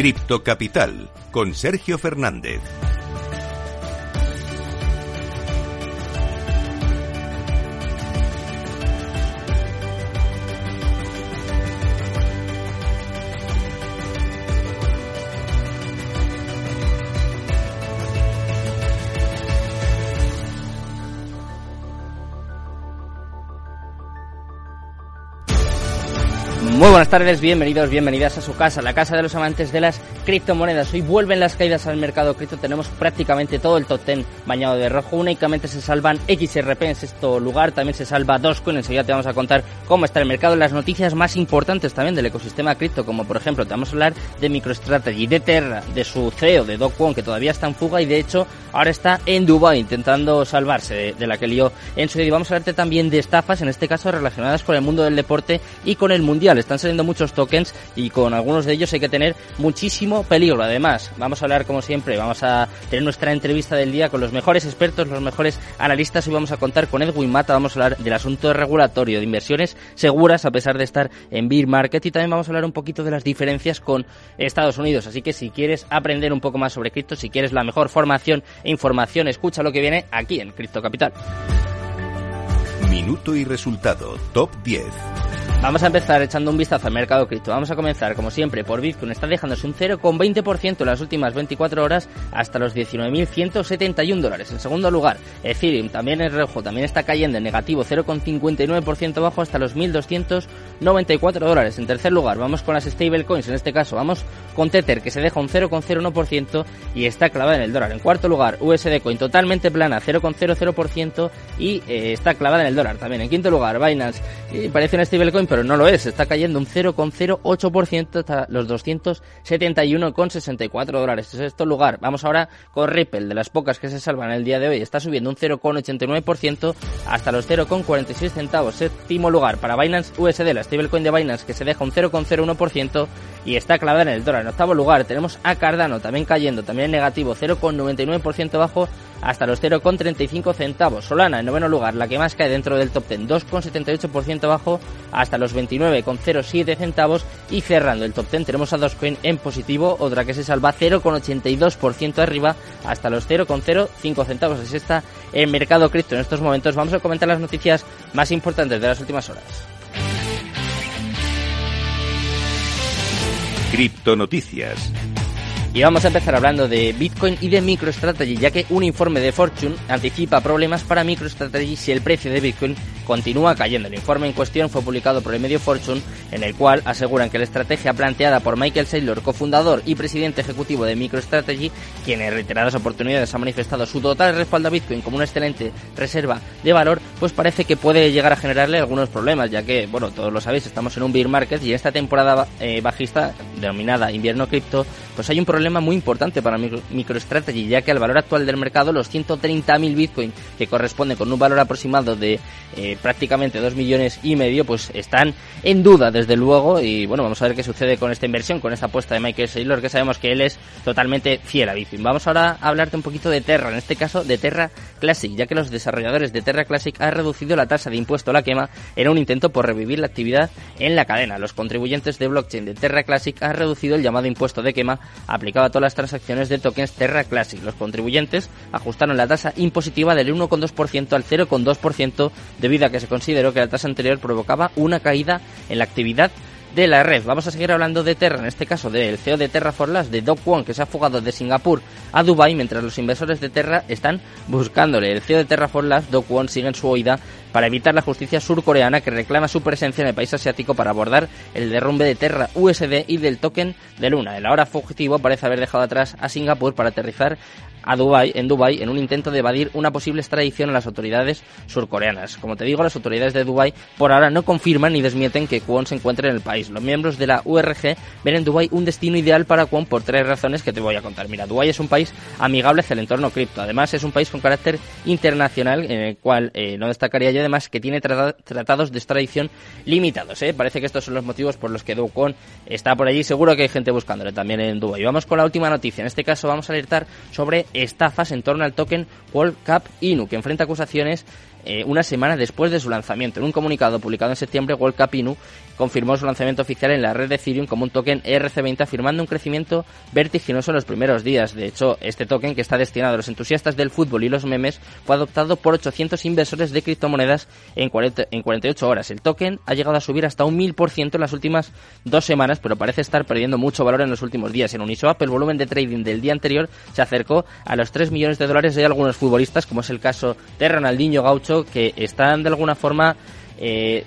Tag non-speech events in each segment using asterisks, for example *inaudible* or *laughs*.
Cripto Capital con Sergio Fernández. Buenas tardes, bienvenidos, bienvenidas a su casa, la casa de los amantes de las criptomonedas. Hoy vuelven las caídas al mercado cripto, tenemos prácticamente todo el top 10 bañado de rojo. Únicamente se salvan XRP en sexto lugar, también se salva Dogecoin. Enseguida te vamos a contar cómo está el mercado, las noticias más importantes también del ecosistema cripto, como por ejemplo, te vamos a hablar de MicroStrategy, de Terra, de su CEO, de Do que todavía está en fuga y de hecho ahora está en Dubai intentando salvarse de, la que lió en su día. Vamos a hablarte también de estafas, en este caso relacionadas con el mundo del deporte y con el mundial están saliendo muchos tokens y con algunos de ellos hay que tener muchísimo peligro. Además, vamos a hablar como siempre, vamos a tener nuestra entrevista del día con los mejores expertos, los mejores analistas. Hoy vamos a contar con Edwin Mata, vamos a hablar del asunto regulatorio de inversiones seguras a pesar de estar en bear market y también vamos a hablar un poquito de las diferencias con Estados Unidos. Así que si quieres aprender un poco más sobre cripto, si quieres la mejor formación e información, escucha lo que viene aquí en Cripto Capital. Minuto y resultado, top 10. Vamos a empezar echando un vistazo al mercado cripto. Vamos a comenzar, como siempre, por Bitcoin. Está dejándose un 0,20% en las últimas 24 horas hasta los 19.171 dólares. En segundo lugar, Ethereum también es rojo, también está cayendo en negativo 0,59% bajo hasta los 1.294 dólares. En tercer lugar, vamos con las stablecoins. En este caso, vamos con Tether, que se deja un 0,01% y está clavada en el dólar. En cuarto lugar, USD Coin totalmente plana, 0,00% y eh, está clavada en el dólar también. En quinto lugar, Binance, parece una stablecoin pero no lo es. Está cayendo un 0,08% hasta los 271,64 dólares. En este lugar, vamos ahora con Ripple, de las pocas que se salvan el día de hoy. Está subiendo un 0,89% hasta los 0,46 centavos. Séptimo lugar para Binance USD, la stablecoin de Binance, que se deja un 0,01% y está clavada en el dólar. En octavo lugar tenemos a Cardano, también cayendo, también en negativo, 0,99% bajo hasta los 0,35 centavos. Solana en noveno lugar, la que más cae dentro del top 10, 2,78% bajo hasta los 29,07 centavos y cerrando el top 10 tenemos a Dogecoin en positivo, otra que se salva 0,82% arriba hasta los 0,05 centavos. Así está el mercado cripto en estos momentos. Vamos a comentar las noticias más importantes de las últimas horas. Cripto Noticias. Y vamos a empezar hablando de Bitcoin y de MicroStrategy, ya que un informe de Fortune anticipa problemas para MicroStrategy si el precio de Bitcoin continúa cayendo. El informe en cuestión fue publicado por el medio Fortune, en el cual aseguran que la estrategia planteada por Michael Saylor, cofundador y presidente ejecutivo de MicroStrategy, quien en reiteradas oportunidades ha manifestado su total respaldo a Bitcoin como una excelente reserva de valor, pues parece que puede llegar a generarle algunos problemas, ya que, bueno, todos lo sabéis, estamos en un bear market y en esta temporada eh, bajista, denominada invierno cripto, pues hay un problema muy importante para MicroStrategy, ya que al valor actual del mercado, los 130.000 Bitcoin, que corresponden con un valor aproximado de eh, prácticamente 2 millones y medio, pues están en duda, desde luego. Y bueno, vamos a ver qué sucede con esta inversión, con esta apuesta de Michael Saylor, que sabemos que él es totalmente fiel a Bitcoin. Vamos ahora a hablarte un poquito de Terra, en este caso de Terra Classic, ya que los desarrolladores de Terra Classic han reducido la tasa de impuesto a la quema en un intento por revivir la actividad en la cadena. Los contribuyentes de blockchain de Terra Classic han reducido el llamado impuesto de quema aplicado a todas las transacciones de tokens Terra Classic. Los contribuyentes ajustaron la tasa impositiva del 1,2% al 0,2% debido a que se consideró que la tasa anterior provocaba una caída en la actividad de la red. Vamos a seguir hablando de Terra, en este caso del CEO de Terra for Last, de Doc Wong, que se ha fugado de Singapur a Dubai, mientras los inversores de Terra están buscándole. El CEO de Terra for Last, Doc Wong, sigue en su oída para evitar la justicia surcoreana que reclama su presencia en el país asiático para abordar el derrumbe de Terra USD y del token de Luna. El ahora fugitivo parece haber dejado atrás a Singapur para aterrizar a Dubai, en Dubai en un intento de evadir una posible extradición a las autoridades surcoreanas. Como te digo, las autoridades de Dubai por ahora no confirman ni desmienten que Kwon se encuentre en el país. Los miembros de la URG ven en Dubai un destino ideal para Kwon por tres razones que te voy a contar. Mira, Dubai es un país amigable hacia el entorno cripto. Además, es un país con carácter internacional en el cual eh, no destacaría yo además que tiene tratados de extradición limitados. ¿eh? Parece que estos son los motivos por los que Do Kwon está por allí. Seguro que hay gente buscándole también en Dubai. Vamos con la última noticia. En este caso vamos a alertar sobre estafas en torno al token World Cup Inu, que enfrenta acusaciones eh, una semana después de su lanzamiento. En un comunicado publicado en septiembre, World Capinu confirmó su lanzamiento oficial en la red de Ethereum como un token ERC20 afirmando un crecimiento vertiginoso en los primeros días. De hecho, este token que está destinado a los entusiastas del fútbol y los memes fue adoptado por 800 inversores de criptomonedas en, 40, en 48 horas. El token ha llegado a subir hasta un 1000% en las últimas dos semanas, pero parece estar perdiendo mucho valor en los últimos días. En Uniswap, el volumen de trading del día anterior se acercó a los 3 millones de dólares de algunos futbolistas, como es el caso de Ronaldinho Gaucho, que están de alguna forma eh,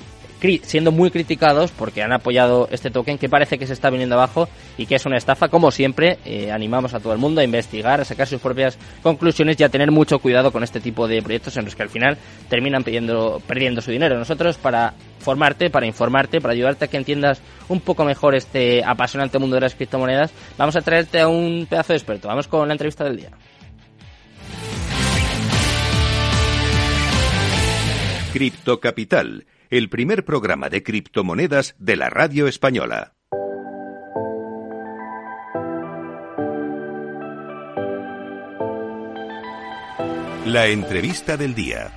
siendo muy criticados porque han apoyado este token que parece que se está viniendo abajo y que es una estafa. Como siempre, eh, animamos a todo el mundo a investigar, a sacar sus propias conclusiones y a tener mucho cuidado con este tipo de proyectos en los que al final terminan pidiendo, perdiendo su dinero. Nosotros, para formarte, para informarte, para ayudarte a que entiendas un poco mejor este apasionante mundo de las criptomonedas, vamos a traerte a un pedazo de experto. Vamos con la entrevista del día. Cripto Capital el primer programa de criptomonedas de la radio española. La entrevista del día.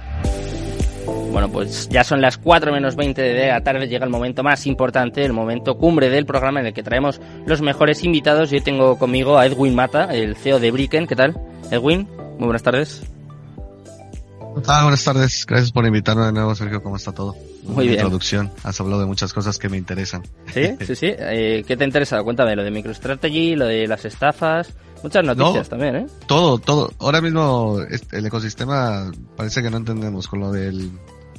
Bueno, pues ya son las 4 menos 20 de la tarde, llega el momento más importante, el momento cumbre del programa en el que traemos los mejores invitados. Yo tengo conmigo a Edwin Mata, el CEO de Bricken. ¿Qué tal? Edwin, muy buenas tardes. Ah, buenas tardes. Gracias por invitarme de nuevo, Sergio. ¿Cómo está todo? Muy bien. Introducción. Has hablado de muchas cosas que me interesan. Sí, sí, sí. Eh, ¿Qué te interesa? Cuéntame, lo de MicroStrategy, lo de las estafas. Muchas noticias también, ¿eh? Todo, todo. Ahora mismo el ecosistema parece que no entendemos con lo del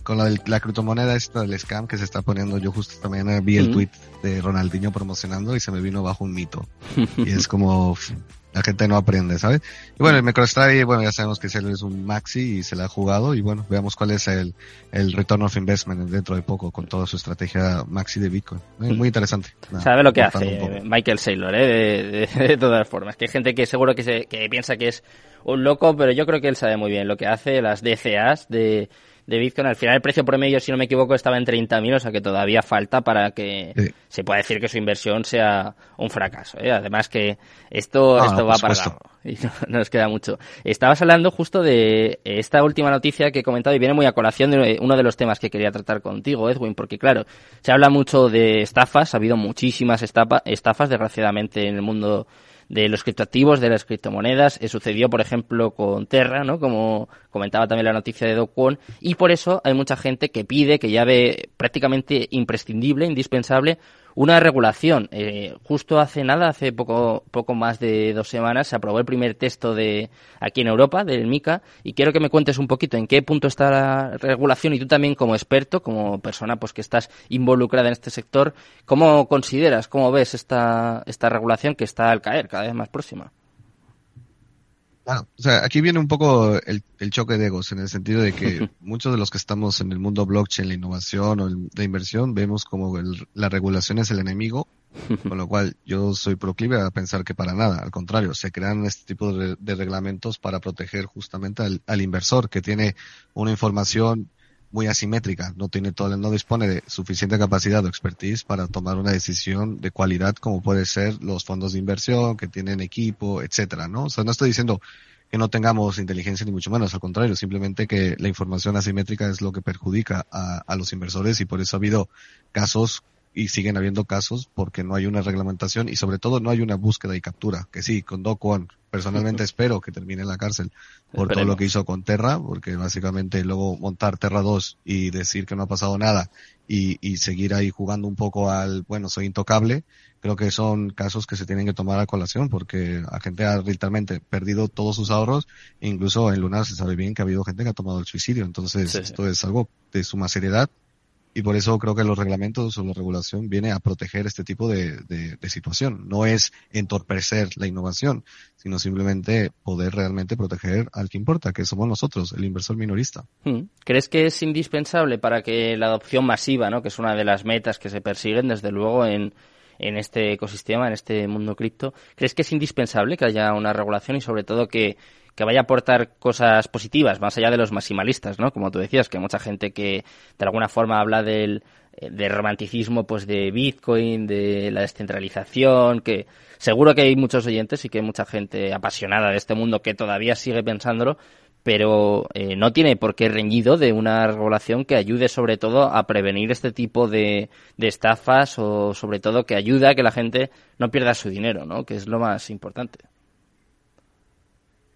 con la, la criptomoneda esta del scam que se está poniendo. Yo justo esta mañana vi el tweet de Ronaldinho promocionando y se me vino bajo un mito. y es como, la gente no aprende, ¿sabes? Y bueno, el MicroStrategy, bueno, ya sabemos que él es un maxi y se le ha jugado y bueno, veamos cuál es el, el return of investment dentro de poco con toda su estrategia maxi de Bitcoin. Muy interesante. Sabe lo que hace Michael Saylor, ¿eh? *laughs* De, todas formas. Que hay gente que seguro que, se, que piensa que es un loco, pero yo creo que él sabe muy bien lo que hace, las DCAs de de Bitcoin. Al final el precio promedio, si no me equivoco, estaba en 30.000, o sea que todavía falta para que se pueda decir que su inversión sea un fracaso. ¿eh? Además que esto, esto va para largo *laughs* y no, nos queda mucho. Estabas hablando justo de esta última noticia que he comentado y viene muy a colación de uno de los temas que quería tratar contigo, Edwin, porque claro, se habla mucho de estafas, ha habido muchísimas estafas desgraciadamente en el mundo de los criptoactivos, de las criptomonedas. Eh, sucedió, por ejemplo, con Terra, ¿no? Como comentaba también la noticia de Do y por eso hay mucha gente que pide, que ya ve prácticamente imprescindible, indispensable, una regulación. Eh, justo hace nada, hace poco, poco más de dos semanas, se aprobó el primer texto de aquí en Europa, del MICA, y quiero que me cuentes un poquito en qué punto está la regulación y tú también como experto, como persona pues que estás involucrada en este sector, ¿cómo consideras, cómo ves esta, esta regulación que está al caer cada vez más próxima? Claro, o sea, aquí viene un poco el, choque de egos, en el sentido de que *laughs* muchos de los que estamos en el mundo blockchain, la innovación o la inversión, vemos como la regulación es el enemigo, *laughs* con lo cual yo soy proclive a pensar que para nada, al contrario, se crean este tipo de, reglamentos para proteger justamente al, al, inversor que tiene una información muy asimétrica, no tiene todo, no dispone de suficiente capacidad o expertise para tomar una decisión de cualidad como puede ser los fondos de inversión que tienen equipo, etcétera, ¿no? O sea, no estoy diciendo que no tengamos inteligencia ni mucho menos, al contrario, simplemente que la información asimétrica es lo que perjudica a, a los inversores y por eso ha habido casos y siguen habiendo casos porque no hay una reglamentación y sobre todo no hay una búsqueda y captura. Que sí, con Do personalmente espero que termine en la cárcel por todo lo que hizo con Terra, porque básicamente luego montar Terra 2 y decir que no ha pasado nada y, y seguir ahí jugando un poco al, bueno, soy intocable, creo que son casos que se tienen que tomar a colación porque la gente ha literalmente perdido todos sus ahorros incluso en Lunar se sabe bien que ha habido gente que ha tomado el suicidio. Entonces, esto es algo de suma seriedad y por eso creo que los reglamentos o la regulación viene a proteger este tipo de, de, situación. No es entorpecer la innovación, sino simplemente poder realmente proteger al que importa, que somos nosotros, el inversor minorista. Hmm. ¿Crees que es indispensable para que la adopción masiva, ¿no? que es una de las metas que se persiguen, desde luego, en, en este ecosistema, en este mundo cripto, ¿crees que es indispensable que haya una regulación y sobre todo que que vaya a aportar cosas positivas, más allá de los maximalistas, ¿no? Como tú decías, que mucha gente que de alguna forma habla del, eh, romanticismo pues de Bitcoin, de la descentralización, que seguro que hay muchos oyentes y que hay mucha gente apasionada de este mundo que todavía sigue pensándolo, pero eh, no tiene por qué reñido de una regulación que ayude sobre todo a prevenir este tipo de, de estafas o sobre todo que ayude a que la gente no pierda su dinero, ¿no? Que es lo más importante.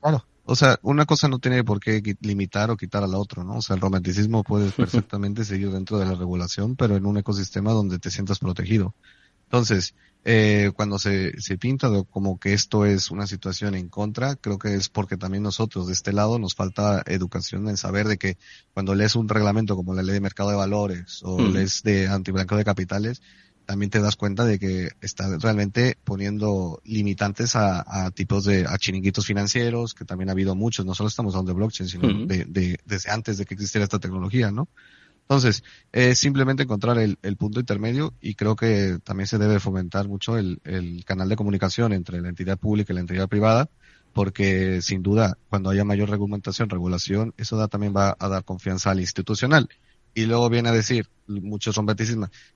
Claro, o sea, una cosa no tiene por qué limitar o quitar a la otra, ¿no? O sea, el romanticismo puede *laughs* perfectamente seguir dentro de la regulación, pero en un ecosistema donde te sientas protegido. Entonces, eh, cuando se, se pinta como que esto es una situación en contra, creo que es porque también nosotros de este lado nos falta educación en saber de que cuando lees un reglamento como la ley de mercado de valores o mm. lees de antiblanqueo de capitales, también te das cuenta de que está realmente poniendo limitantes a, tipos de a chiringuitos financieros, que también ha habido muchos, no solo estamos hablando de blockchain, sino de, desde antes de que existiera esta tecnología, ¿no? Entonces, es simplemente encontrar el, punto intermedio y creo que también se debe fomentar mucho el, el canal de comunicación entre la entidad pública y la entidad privada, porque sin duda, cuando haya mayor reglamentación, regulación, eso también va a dar confianza al institucional y luego viene a decir, muchos son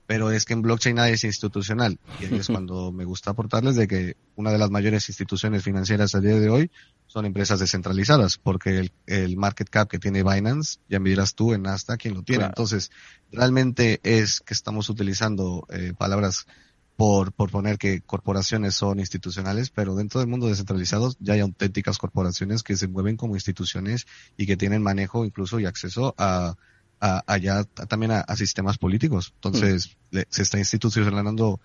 pero es que en blockchain nadie es institucional. Y ahí es *laughs* cuando me gusta aportarles de que una de las mayores instituciones financieras a día de hoy son empresas descentralizadas, porque el, el market cap que tiene Binance, ya me dirás tú en Nasdaq quién lo tiene. Entonces, realmente es que estamos utilizando eh, palabras por, por poner que corporaciones son institucionales, pero dentro del mundo descentralizado ya hay auténticas corporaciones que se mueven como instituciones y que tienen manejo incluso y acceso a allá también a, sistemas políticos. Entonces, mm. se está institucionalizando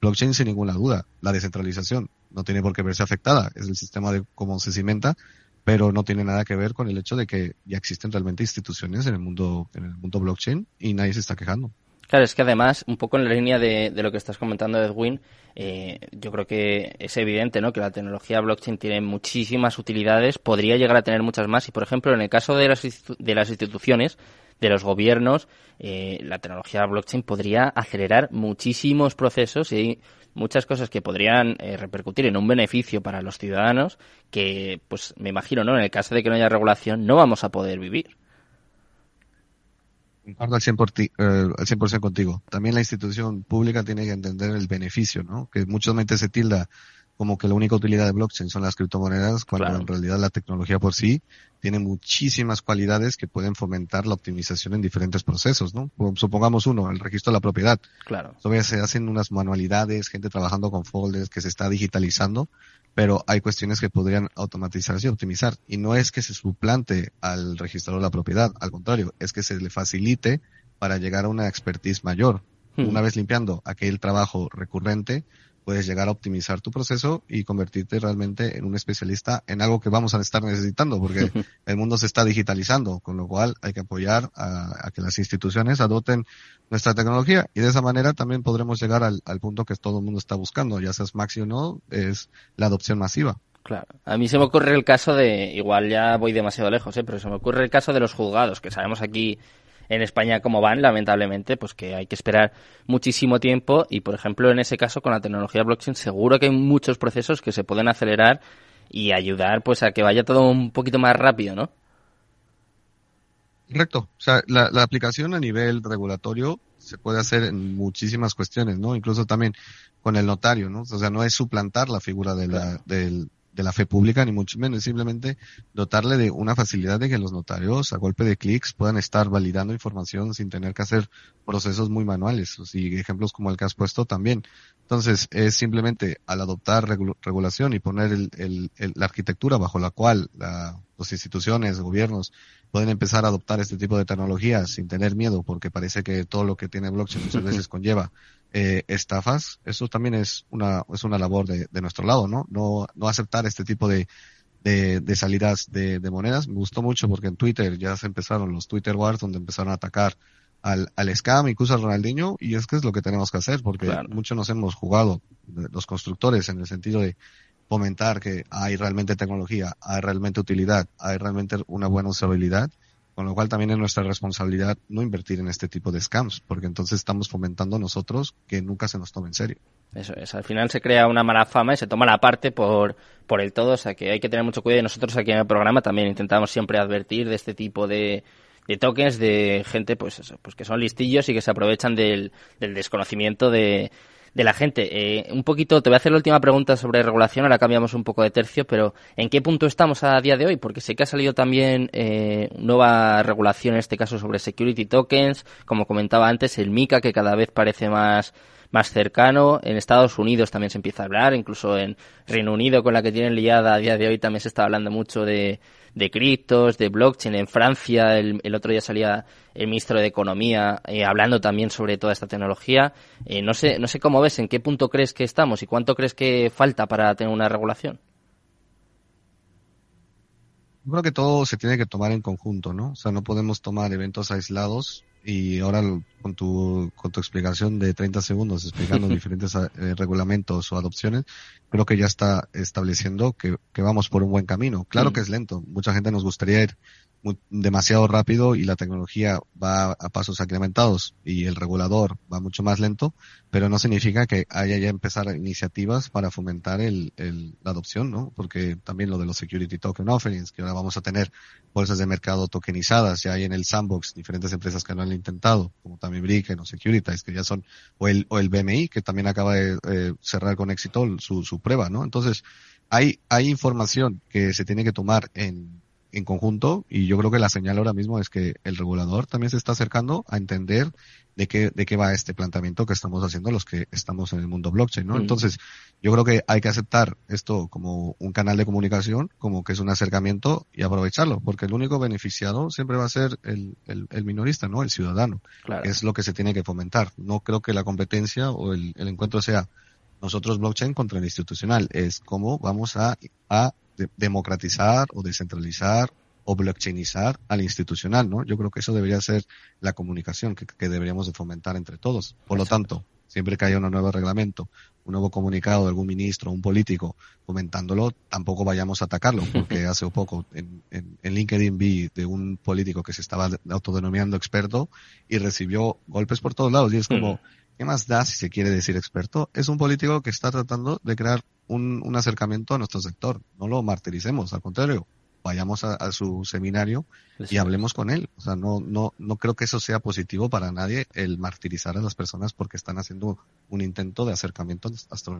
blockchain sin ninguna duda. La descentralización no tiene por qué verse afectada. Es el sistema de cómo se cimenta, pero no tiene nada que ver con el hecho de que ya existen realmente instituciones en el mundo, en el mundo blockchain y nadie se está quejando. Claro, es que además, un poco en la línea de, lo que estás comentando, Edwin, eh, yo creo que es evidente ¿no? que la tecnología blockchain tiene muchísimas utilidades, podría llegar a tener muchas más y, por ejemplo, en el caso de las, de las instituciones, de los gobiernos, eh, la tecnología blockchain podría acelerar muchísimos procesos y muchas cosas que podrían eh, repercutir en un beneficio para los ciudadanos que, pues me imagino, ¿no? En el caso de que no haya regulación, no vamos a poder vivir. Concordo al 100%, eh, al 100 contigo. También la institución pública tiene que entender el beneficio, ¿no? Que muchas veces se tilda como que la única utilidad de blockchain son las criptomonedas, cuando en realidad la tecnología por sí tiene muchísimas cualidades que pueden fomentar la optimización en diferentes procesos, ¿no? Supongamos uno, el registro de la propiedad. Claro. Todavía se hacen unas manualidades, gente trabajando con folders, que se está digitalizando, pero hay cuestiones que podrían automatizarse y optimizar. Y no es que se suplante al registrador de la propiedad, al contrario, es que se le facilite para llegar a una expertise mayor. Hmm. Una vez limpiando aquel trabajo recurrente, puedes llegar a optimizar tu proceso y convertirte realmente en un especialista en algo que vamos a estar necesitando porque *laughs* el mundo se está digitalizando, con lo cual hay que apoyar a, que las instituciones adopten nuestra tecnología y de esa manera también podremos llegar al, punto que todo el mundo está buscando, ya seas Maxi o no, es la adopción masiva. Claro. A mí se me ocurre el caso de, igual ya voy demasiado lejos, ¿eh? pero se me ocurre el caso de los juzgados, que sabemos aquí en España como van, lamentablemente, pues que hay que esperar muchísimo tiempo y, por ejemplo, en ese caso con la tecnología blockchain seguro que hay muchos procesos que se pueden acelerar y ayudar pues a que vaya todo un poquito más rápido, ¿no? Correcto. O sea, la, aplicación a nivel regulatorio se puede hacer en muchísimas cuestiones, ¿no? Incluso también con el notario, ¿no? O sea, no es suplantar la figura de la, del, de la fe pública, ni mucho menos, simplemente dotarle de una facilidad de que los notarios a golpe de clics puedan estar validando información sin tener que hacer procesos muy manuales, y ejemplos como el que has puesto también. Entonces, es simplemente al adoptar regulación y poner el, la arquitectura bajo la cual la, las instituciones, gobiernos pueden empezar a adoptar este tipo de tecnologías sin tener miedo, porque parece que todo lo que tiene blockchain muchas veces *laughs* conlleva eh, estafas, eso también es una, es una labor de, de, nuestro lado, ¿no? No, no aceptar este tipo de, de, de salidas de, de, monedas. Me gustó mucho porque en Twitter ya se empezaron los Twitter Wars donde empezaron a atacar al, al scam, incluso al Ronaldinho, y es que es lo que tenemos que hacer, porque muchos nos hemos jugado, los constructores, en el sentido de fomentar que hay realmente tecnología, hay realmente utilidad, hay realmente una buena usabilidad, con lo cual también es nuestra responsabilidad no invertir en este tipo de scams, porque entonces estamos fomentando nosotros que nunca se nos tome en serio. Eso es, al final se crea una mala fama y se toma la parte por, por el todo, o sea que hay que tener mucho cuidado y nosotros aquí en el programa también intentamos siempre advertir de este tipo de, de tokens de gente pues eso, pues que son listillos y que se aprovechan del, del desconocimiento de, de la gente. Eh, un poquito, te voy a hacer la última pregunta sobre regulación, ahora cambiamos un poco de tercio, pero ¿en qué punto estamos a día de hoy? Porque sé que ha salido también eh, nueva regulación, en este caso sobre security tokens, como comentaba antes, el MICA, que cada vez parece más más cercano. En Estados Unidos también se empieza a hablar, incluso en Reino Unido con la que tienen liada a día de hoy también se está hablando mucho de, de criptos, de blockchain. En Francia el, el, otro día salía el ministro de Economía eh, hablando también sobre toda esta tecnología. Eh, no sé, no sé cómo ves, en qué punto crees que estamos y cuánto crees que falta para tener una regulación. Yo creo que todo se tiene que tomar en conjunto, ¿no? O sea, no podemos tomar eventos aislados y ahora con tu, con tu explicación de 30 segundos explicando *laughs* diferentes eh, regulamentos o adopciones, creo que ya está estableciendo que, que vamos por un buen camino. Claro mm. que es lento. Mucha gente nos gustaría ir demasiado rápido y la tecnología va a pasos incrementados y el regulador va mucho más lento, pero no significa que haya ya empezar iniciativas para fomentar el, el, la adopción, ¿no? Porque también lo de los security token offerings, que ahora vamos a tener bolsas de mercado tokenizadas, ya hay en el sandbox diferentes empresas que lo han intentado, como también Bricken o Securities, que ya son, o el, o el BMI, que también acaba de eh, cerrar con éxito su, su prueba, ¿no? Entonces, hay, hay información que se tiene que tomar en, en conjunto y yo creo que la señal ahora mismo es que el regulador también se está acercando a entender de qué, de qué va este planteamiento que estamos haciendo los que estamos en el mundo blockchain, ¿no? Mm. Entonces, yo creo que hay que aceptar esto como un canal de comunicación, como que es un acercamiento y aprovecharlo, porque el único beneficiado siempre va a ser el, el, el minorista, ¿no? El ciudadano. Claro. Es lo que se tiene que fomentar. No creo que la competencia o el, el encuentro sea nosotros blockchain contra el institucional, es cómo vamos a, a de democratizar o descentralizar o blockchainizar al institucional, ¿no? Yo creo que eso debería ser la comunicación que, que deberíamos de fomentar entre todos. Por lo tanto, siempre que haya un nuevo reglamento, un nuevo comunicado de algún ministro, un político comentándolo, tampoco vayamos a atacarlo, porque *laughs* hace poco en, en, en, LinkedIn vi de un político que se estaba autodenominando experto y recibió golpes por todos lados y es como, ¿qué más da si se quiere decir experto? Es un político que está tratando de crear un, un acercamiento a nuestro sector. No lo martiricemos, al contrario, vayamos a, a su seminario y hablemos con él. O sea, no, no, no creo que eso sea positivo para nadie el martirizar a las personas porque están haciendo un intento de acercamiento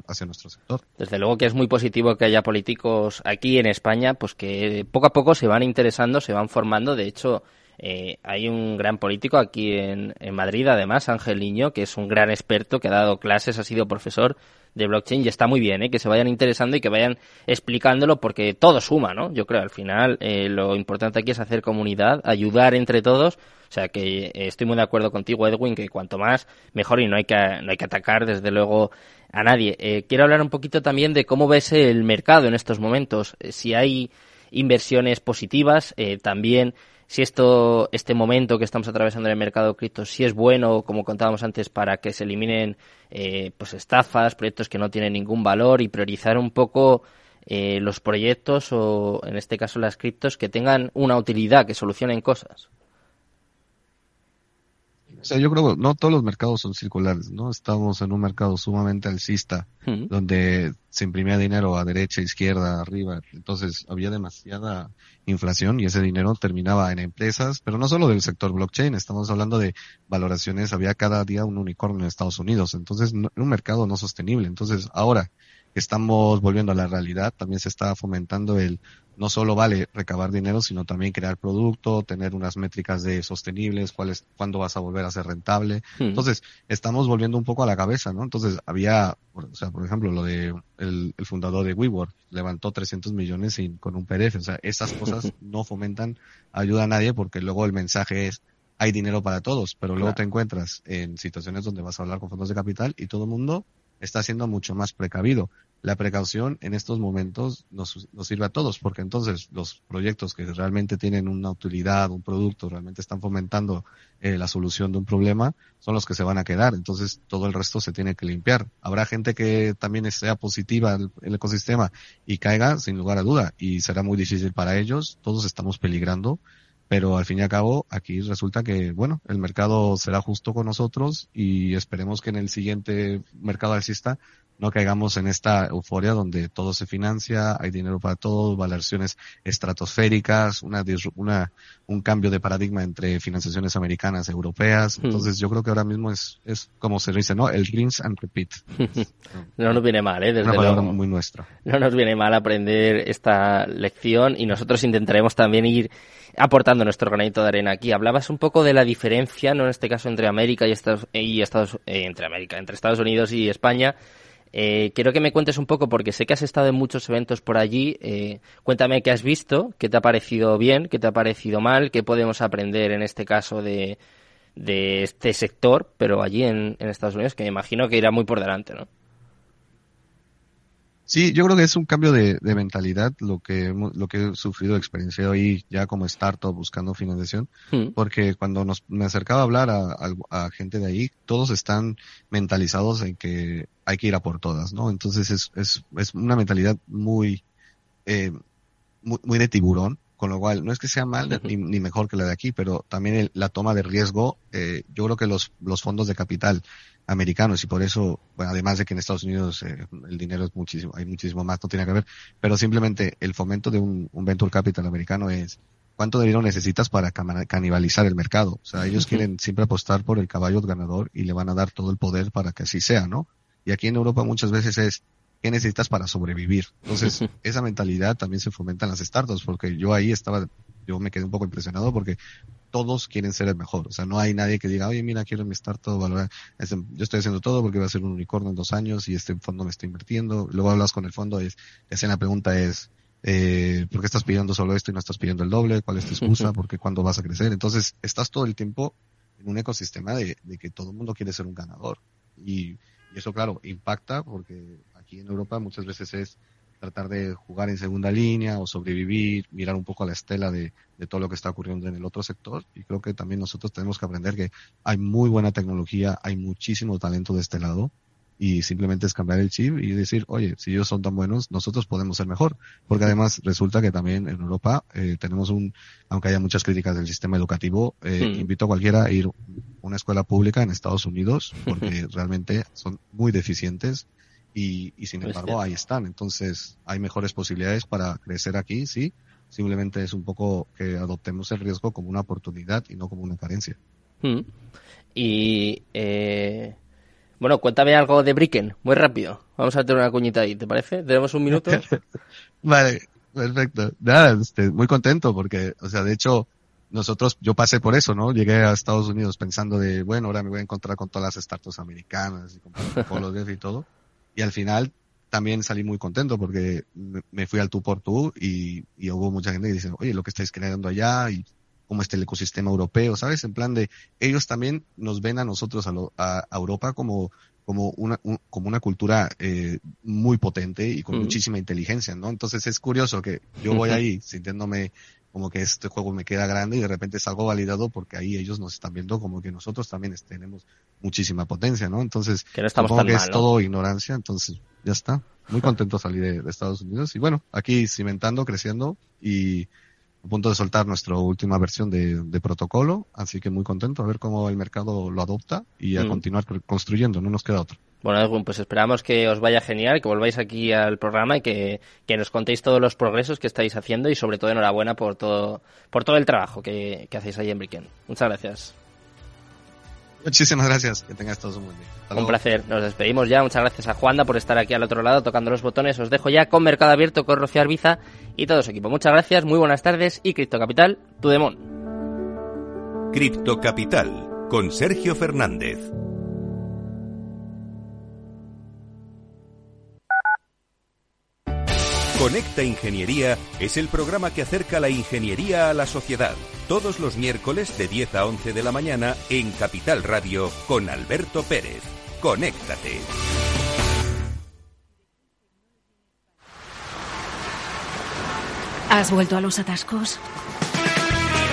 hacia nuestro sector. Desde luego que es muy positivo que haya políticos aquí en España, pues que poco a poco se van interesando, se van formando. De hecho, eh, hay un gran político aquí en, en, Madrid, además, Ángel Niño, que es un gran experto, que ha dado clases, ha sido profesor de blockchain y está muy bien, ¿eh? que se vayan interesando y que vayan explicándolo porque todo suma, ¿no? Yo creo, al final, eh, lo importante aquí es hacer comunidad, ayudar entre todos. O sea que eh, estoy muy de acuerdo contigo, Edwin, que cuanto más, mejor y no hay que, no hay que atacar, desde luego, a nadie. Eh, quiero hablar un poquito también de cómo ves el mercado en estos momentos. Si hay inversiones positivas, también si esto, este momento que estamos atravesando en el mercado cripto, si es bueno, como contábamos antes, para que se eliminen eh, pues estafas, proyectos que no tienen ningún valor y priorizar un poco eh, los proyectos o, en este caso, las criptos que tengan una utilidad, que solucionen cosas. O sea, yo creo que no todos los mercados son circulares, ¿no? Estamos en un mercado sumamente alcista, uh -huh. donde se imprimía dinero a derecha, izquierda, arriba. Entonces había demasiada inflación y ese dinero terminaba en empresas, pero no solo del sector blockchain, estamos hablando de valoraciones, había cada día un unicornio en Estados Unidos. Entonces, no, un mercado no sostenible. Entonces, ahora estamos volviendo a la realidad, también se está fomentando el no solo vale recabar dinero, sino también crear producto, tener unas métricas de sostenibles, cuál es, cuándo vas a volver a ser rentable. Hmm. Entonces, estamos volviendo un poco a la cabeza, ¿no? Entonces, había, o sea, por ejemplo, lo de el, el fundador de WeWork levantó 300 millones sin, con un PDF. O sea, esas cosas *laughs* no fomentan ayuda a nadie porque luego el mensaje es hay dinero para todos, pero luego claro. te encuentras en situaciones donde vas a hablar con fondos de capital y todo el mundo está siendo mucho más precavido la precaución en estos momentos nos, nos, sirve a todos, porque entonces los proyectos que realmente tienen una utilidad, un producto, realmente están fomentando eh, la solución de un problema, son los que se van a quedar. Entonces todo el resto se tiene que limpiar. Habrá gente que también sea positiva el, el ecosistema y caiga sin lugar a duda, y será muy difícil para ellos. Todos estamos peligrando pero al fin y al cabo aquí resulta que, bueno, el mercado será justo con nosotros y esperemos que en el siguiente mercado alcista no caigamos en esta euforia donde todo se financia, hay dinero para todo, valoraciones estratosféricas, una, una, un cambio de paradigma entre financiaciones americanas, europeas. Hmm. Entonces yo creo que ahora mismo es, es como se dice, ¿no? El rinse and repeat. *laughs* no nos viene mal, ¿eh? Desde una palabra muy nuestra. No nos viene mal aprender esta lección y nosotros intentaremos también ir aportando nuestro granito de arena aquí. Hablabas un poco de la diferencia, no en este caso entre América y Estados, y Estados eh, entre América, entre Estados Unidos y España. Eh, quiero que me cuentes un poco, porque sé que has estado en muchos eventos por allí. Eh, cuéntame qué has visto, qué te ha parecido bien, qué te ha parecido mal, qué podemos aprender en este caso de, de este sector, pero allí en Estados Unidos, que me imagino que irá muy por delante, ¿no? Sí, yo creo que es un cambio de, mentalidad lo que, lo que he sufrido, experienciado ahí ya como startup buscando financiación, hmm. porque cuando nos, me acercaba a hablar a, gente de ahí, todos están mentalizados en que hay que ir a por todas, ¿no? Entonces es, es, es una mentalidad muy, eh, muy, de tiburón, con lo cual no es que sea mal ni, mejor que la de aquí, pero también la toma de riesgo, eh, yo creo que los, los fondos de capital americanos y por eso, bueno, además de que en Estados Unidos eh, el dinero es muchísimo, hay muchísimo más, no tiene que ver, pero simplemente el fomento de un, venture capital americano es cuánto dinero necesitas para canibalizar el mercado. O sea, ellos quieren siempre apostar por el caballo ganador y le van a dar todo el poder para que así sea, ¿no? Y aquí en Europa muchas veces es, ¿qué necesitas para sobrevivir? Entonces, esa mentalidad también se fomenta en las startups, porque yo ahí estaba, yo me quedé un poco impresionado porque todos quieren ser el mejor. O sea, no hay nadie que diga, oye, mira, quiero mi todo valorar. Yo estoy haciendo todo porque va a ser un unicornio en dos años y este fondo me está invirtiendo. Luego hablas con el fondo y hacen la pregunta es, eh, ¿por qué estás pidiendo solo esto y no estás pidiendo el doble? ¿Cuál es tu excusa? *laughs* ¿Por qué cuándo vas a crecer? Entonces, estás todo el tiempo en un ecosistema de, que todo el mundo quiere ser un ganador. Y, y eso, claro, impacta porque aquí en Europa muchas veces es tratar de jugar en segunda línea o sobrevivir, mirar un poco a la estela de, todo lo que está ocurriendo en el otro sector. Y creo que también nosotros tenemos que aprender que hay muy buena tecnología, hay muchísimo talento de este lado y simplemente es cambiar el chip y decir, oye, si ellos son tan buenos, nosotros podemos ser mejor. Porque además resulta que también en Europa eh, tenemos un, aunque haya muchas críticas del sistema educativo, eh, invito a cualquiera a ir a una escuela pública en Estados Unidos porque *laughs* realmente son muy deficientes y, sin embargo ahí están. Entonces hay mejores posibilidades para crecer aquí, sí. Simplemente es un poco que adoptemos el riesgo como una oportunidad y no como una carencia. Hmm. Y eh, bueno, cuéntame algo de Bricken, muy rápido. Vamos a tener una cuñita ahí, ¿te parece? ¿Tenemos un minuto? *laughs* vale, perfecto. Nada, este, muy contento porque, o sea, de hecho, nosotros, yo pasé por eso, ¿no? Llegué a Estados Unidos pensando de, bueno, ahora me voy a encontrar con todas las startups americanas y con *laughs* los y todo. Y al final también salí muy contento porque me fui al tú por tú y, hubo mucha gente que dice, oye, lo que estáis creando allá y cómo está el ecosistema europeo, ¿sabes? En plan de, ellos también nos ven a nosotros, a, Europa, como, como una, como una cultura eh, muy potente y con muchísima inteligencia, ¿no? Entonces es curioso que yo voy ahí sintiéndome como que este juego me queda grande y de repente salgo validado porque ahí ellos nos están viendo como que nosotros también tenemos muchísima potencia, ¿no? Entonces, que no que es todo ignorancia, entonces ya está. Muy *laughs* contento salir de, de, Estados Unidos y bueno, aquí cimentando, creciendo y a punto de soltar nuestra última versión de, de protocolo, así que muy contento a ver cómo el mercado lo adopta y a mm. continuar construyendo, no nos queda otro. Bueno, pues esperamos que os vaya genial, que volváis aquí al programa y que, nos contéis todos los progresos que estáis haciendo y sobre todo enhorabuena por todo, por todo el trabajo que, hacéis ahí en Bricken. Muchas gracias. Muchísimas gracias, que tengáis todos un buen día. un placer, nos despedimos ya. Muchas gracias a Juanda por estar aquí al otro lado tocando los botones. Os dejo ya con Mercado Abierto, con Rocío Arbiza y todo su equipo. Muchas gracias, muy buenas tardes y Cripto Capital, tu demon. Cripto Capital, con Sergio Fernández. Conecta Ingeniería es el programa que acerca la ingeniería a la sociedad. Todos los miércoles de 10 a 11 de la mañana en Capital Radio con Alberto Pérez. Conéctate. ¿Has vuelto a los atascos?